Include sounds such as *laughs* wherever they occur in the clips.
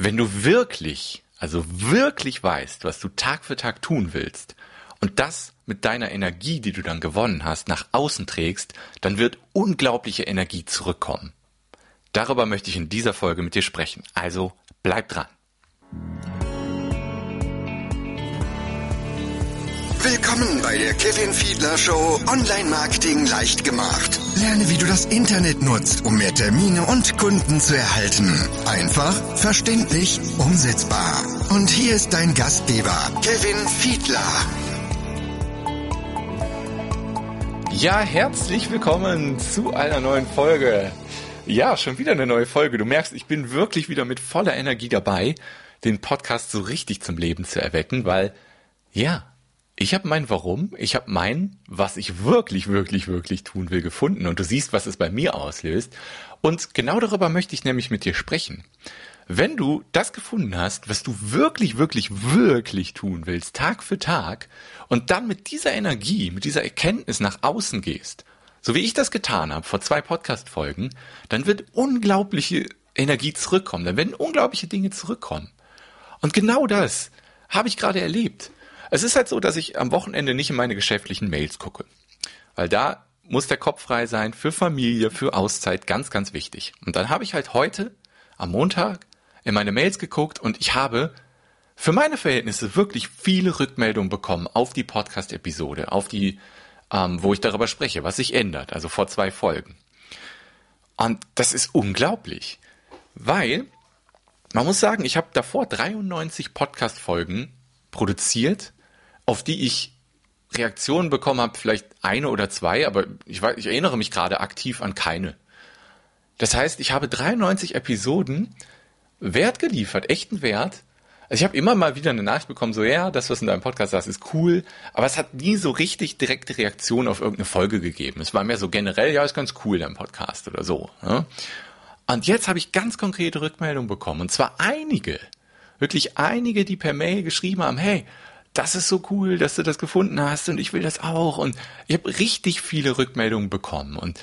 Wenn du wirklich, also wirklich weißt, was du Tag für Tag tun willst und das mit deiner Energie, die du dann gewonnen hast, nach außen trägst, dann wird unglaubliche Energie zurückkommen. Darüber möchte ich in dieser Folge mit dir sprechen. Also bleib dran. Willkommen bei der Kevin Fiedler Show Online Marketing leicht gemacht. Lerne, wie du das Internet nutzt, um mehr Termine und Kunden zu erhalten. Einfach, verständlich, umsetzbar. Und hier ist dein Gastgeber, Kevin Fiedler. Ja, herzlich willkommen zu einer neuen Folge. Ja, schon wieder eine neue Folge. Du merkst, ich bin wirklich wieder mit voller Energie dabei, den Podcast so richtig zum Leben zu erwecken, weil, ja, ich habe mein Warum, ich habe mein, was ich wirklich, wirklich, wirklich tun will, gefunden und du siehst, was es bei mir auslöst. Und genau darüber möchte ich nämlich mit dir sprechen. Wenn du das gefunden hast, was du wirklich, wirklich, wirklich tun willst, Tag für Tag, und dann mit dieser Energie, mit dieser Erkenntnis nach außen gehst, so wie ich das getan habe vor zwei Podcast-Folgen, dann wird unglaubliche Energie zurückkommen, dann werden unglaubliche Dinge zurückkommen. Und genau das habe ich gerade erlebt. Es ist halt so, dass ich am Wochenende nicht in meine geschäftlichen Mails gucke. Weil da muss der Kopf frei sein für Familie, für Auszeit, ganz, ganz wichtig. Und dann habe ich halt heute am Montag in meine Mails geguckt und ich habe für meine Verhältnisse wirklich viele Rückmeldungen bekommen auf die Podcast-Episode, auf die, ähm, wo ich darüber spreche, was sich ändert, also vor zwei Folgen. Und das ist unglaublich, weil man muss sagen, ich habe davor 93 Podcast-Folgen produziert auf die ich Reaktionen bekommen habe, vielleicht eine oder zwei, aber ich, weiß, ich erinnere mich gerade aktiv an keine. Das heißt, ich habe 93 Episoden Wert geliefert, echten Wert. Also ich habe immer mal wieder eine Nachricht bekommen, so ja, das, was in deinem Podcast sagst, ist cool, aber es hat nie so richtig direkte Reaktion auf irgendeine Folge gegeben. Es war mehr so generell, ja, ist ganz cool, dein Podcast oder so. Ne? Und jetzt habe ich ganz konkrete Rückmeldungen bekommen, und zwar einige, wirklich einige, die per Mail geschrieben haben, hey, das ist so cool, dass du das gefunden hast und ich will das auch. Und ich habe richtig viele Rückmeldungen bekommen. Und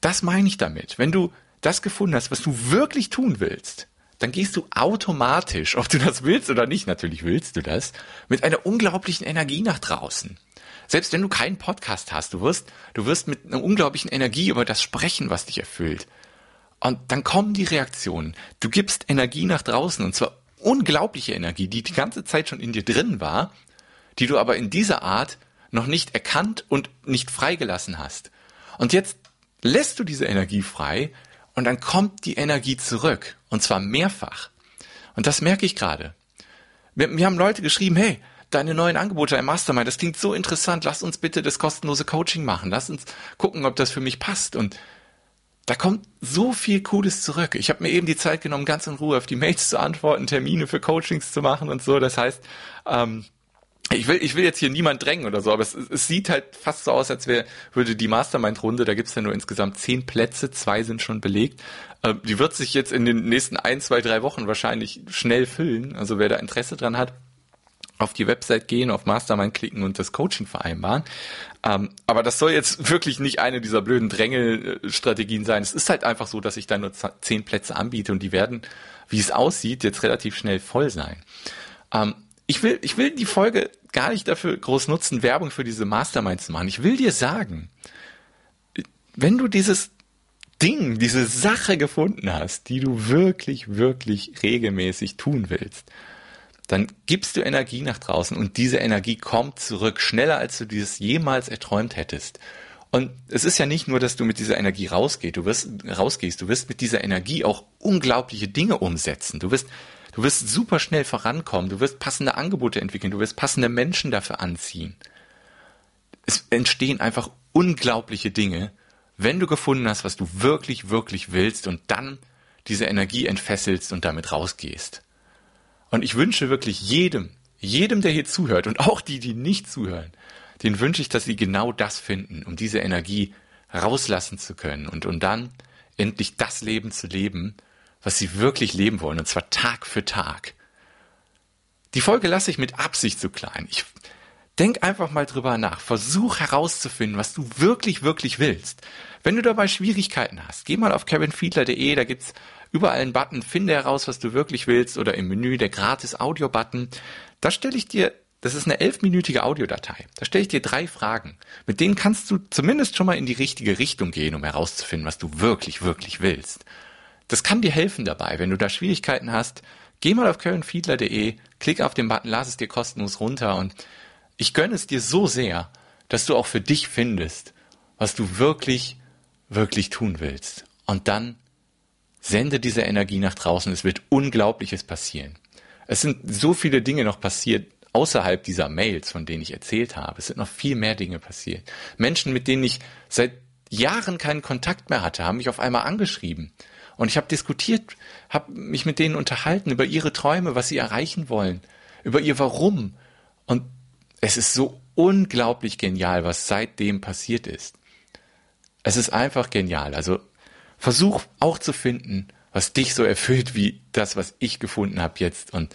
das meine ich damit. Wenn du das gefunden hast, was du wirklich tun willst, dann gehst du automatisch, ob du das willst oder nicht, natürlich willst du das, mit einer unglaublichen Energie nach draußen. Selbst wenn du keinen Podcast hast, du wirst, du wirst mit einer unglaublichen Energie über das sprechen, was dich erfüllt. Und dann kommen die Reaktionen. Du gibst Energie nach draußen und zwar unglaubliche Energie, die die ganze Zeit schon in dir drin war, die du aber in dieser Art noch nicht erkannt und nicht freigelassen hast. Und jetzt lässt du diese Energie frei und dann kommt die Energie zurück und zwar mehrfach. Und das merke ich gerade. Wir, wir haben Leute geschrieben, hey, deine neuen Angebote im Mastermind, das klingt so interessant, lass uns bitte das kostenlose Coaching machen, lass uns gucken, ob das für mich passt. Und da kommt so viel Cooles zurück. Ich habe mir eben die Zeit genommen, ganz in Ruhe auf die Mails zu antworten, Termine für Coachings zu machen und so. Das heißt, ähm, ich will, ich will jetzt hier niemand drängen oder so, aber es, es sieht halt fast so aus, als wäre, würde die Mastermind-Runde, da gibt's ja nur insgesamt zehn Plätze, zwei sind schon belegt. Äh, die wird sich jetzt in den nächsten ein, zwei, drei Wochen wahrscheinlich schnell füllen. Also wer da Interesse dran hat, auf die Website gehen, auf Mastermind klicken und das Coaching vereinbaren. Ähm, aber das soll jetzt *laughs* wirklich nicht eine dieser blöden Drängelstrategien sein. Es ist halt einfach so, dass ich da nur zehn Plätze anbiete und die werden, wie es aussieht, jetzt relativ schnell voll sein. Ähm, ich will, ich will die Folge gar nicht dafür groß nutzen, Werbung für diese Masterminds zu machen. Ich will dir sagen, wenn du dieses Ding, diese Sache gefunden hast, die du wirklich, wirklich regelmäßig tun willst, dann gibst du Energie nach draußen und diese Energie kommt zurück, schneller als du dieses jemals erträumt hättest. Und es ist ja nicht nur, dass du mit dieser Energie rausgehst, du wirst rausgehst, du wirst mit dieser Energie auch unglaubliche Dinge umsetzen. Du wirst du wirst super schnell vorankommen, du wirst passende Angebote entwickeln, du wirst passende Menschen dafür anziehen. Es entstehen einfach unglaubliche Dinge, wenn du gefunden hast, was du wirklich wirklich willst und dann diese Energie entfesselst und damit rausgehst. Und ich wünsche wirklich jedem, jedem, der hier zuhört und auch die, die nicht zuhören, den wünsche ich, dass sie genau das finden, um diese Energie rauslassen zu können und, und dann endlich das Leben zu leben, was sie wirklich leben wollen, und zwar Tag für Tag. Die Folge lasse ich mit Absicht so klein. Ich denk einfach mal drüber nach. Versuch herauszufinden, was du wirklich, wirklich willst. Wenn du dabei Schwierigkeiten hast, geh mal auf kevinfiedler.de, da gibt's überall einen Button, finde heraus, was du wirklich willst oder im Menü der gratis Audio-Button. Da stelle ich dir, das ist eine elfminütige Audiodatei. Da stelle ich dir drei Fragen. Mit denen kannst du zumindest schon mal in die richtige Richtung gehen, um herauszufinden, was du wirklich, wirklich willst. Das kann dir helfen dabei, wenn du da Schwierigkeiten hast. Geh mal auf kölnfiedler.de, klick auf den Button, lass es dir kostenlos runter und ich gönne es dir so sehr, dass du auch für dich findest, was du wirklich, wirklich tun willst. Und dann sende diese Energie nach draußen. Es wird Unglaubliches passieren. Es sind so viele Dinge noch passiert außerhalb dieser Mails, von denen ich erzählt habe. Es sind noch viel mehr Dinge passiert. Menschen, mit denen ich seit Jahren keinen Kontakt mehr hatte, haben mich auf einmal angeschrieben. Und ich habe diskutiert, habe mich mit denen unterhalten über ihre Träume, was sie erreichen wollen, über ihr Warum. Und es ist so unglaublich genial, was seitdem passiert ist. Es ist einfach genial. Also versuch auch zu finden, was dich so erfüllt wie das, was ich gefunden habe jetzt. Und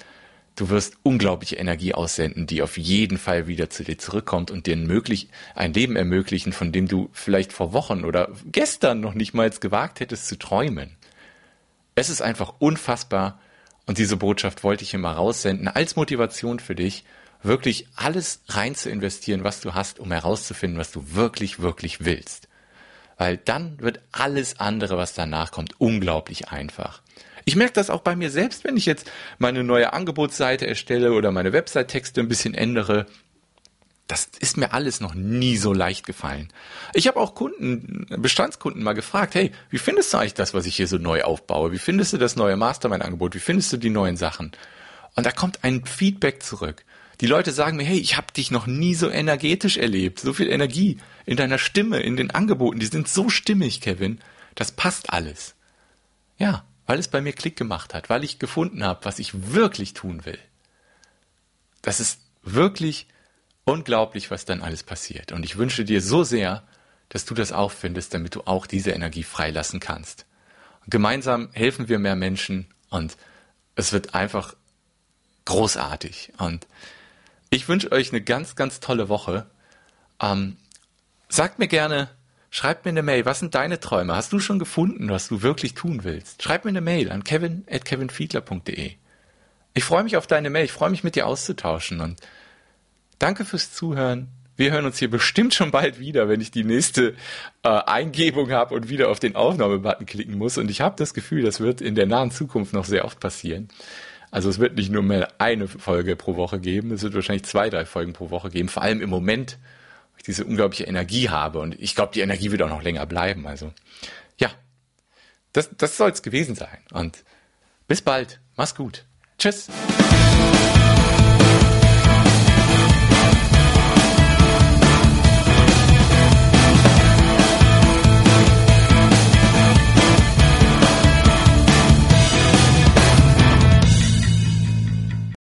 du wirst unglaubliche Energie aussenden, die auf jeden Fall wieder zu dir zurückkommt und dir ein, möglich, ein Leben ermöglichen, von dem du vielleicht vor Wochen oder gestern noch nicht mal gewagt hättest zu träumen. Es ist einfach unfassbar und diese Botschaft wollte ich immer raussenden als Motivation für dich wirklich alles rein zu investieren, was du hast, um herauszufinden, was du wirklich, wirklich willst. Weil dann wird alles andere, was danach kommt, unglaublich einfach. Ich merke das auch bei mir selbst, wenn ich jetzt meine neue Angebotsseite erstelle oder meine Website-Texte ein bisschen ändere. Das ist mir alles noch nie so leicht gefallen. Ich habe auch Kunden, Bestandskunden mal gefragt, hey, wie findest du eigentlich das, was ich hier so neu aufbaue? Wie findest du das neue Mastermind-Angebot? Wie findest du die neuen Sachen? Und da kommt ein Feedback zurück. Die Leute sagen mir, hey, ich habe dich noch nie so energetisch erlebt, so viel Energie in deiner Stimme, in den Angeboten, die sind so stimmig, Kevin. Das passt alles. Ja, weil es bei mir Klick gemacht hat, weil ich gefunden habe, was ich wirklich tun will. Das ist wirklich unglaublich, was dann alles passiert. Und ich wünsche dir so sehr, dass du das auch findest, damit du auch diese Energie freilassen kannst. Und gemeinsam helfen wir mehr Menschen und es wird einfach großartig. Und ich wünsche euch eine ganz, ganz tolle Woche. Ähm, sagt mir gerne, schreibt mir eine Mail. Was sind deine Träume? Hast du schon gefunden, was du wirklich tun willst? Schreib mir eine Mail an kevin at kevinfiedler.de. Ich freue mich auf deine Mail. Ich freue mich mit dir auszutauschen und danke fürs Zuhören. Wir hören uns hier bestimmt schon bald wieder, wenn ich die nächste äh, Eingebung habe und wieder auf den Aufnahmebutton klicken muss. Und ich habe das Gefühl, das wird in der nahen Zukunft noch sehr oft passieren. Also es wird nicht nur mehr eine Folge pro Woche geben, es wird wahrscheinlich zwei, drei Folgen pro Woche geben. Vor allem im Moment, weil ich diese unglaubliche Energie habe und ich glaube, die Energie wird auch noch länger bleiben. Also ja, das, das soll es gewesen sein. Und bis bald. Mach's gut. Tschüss.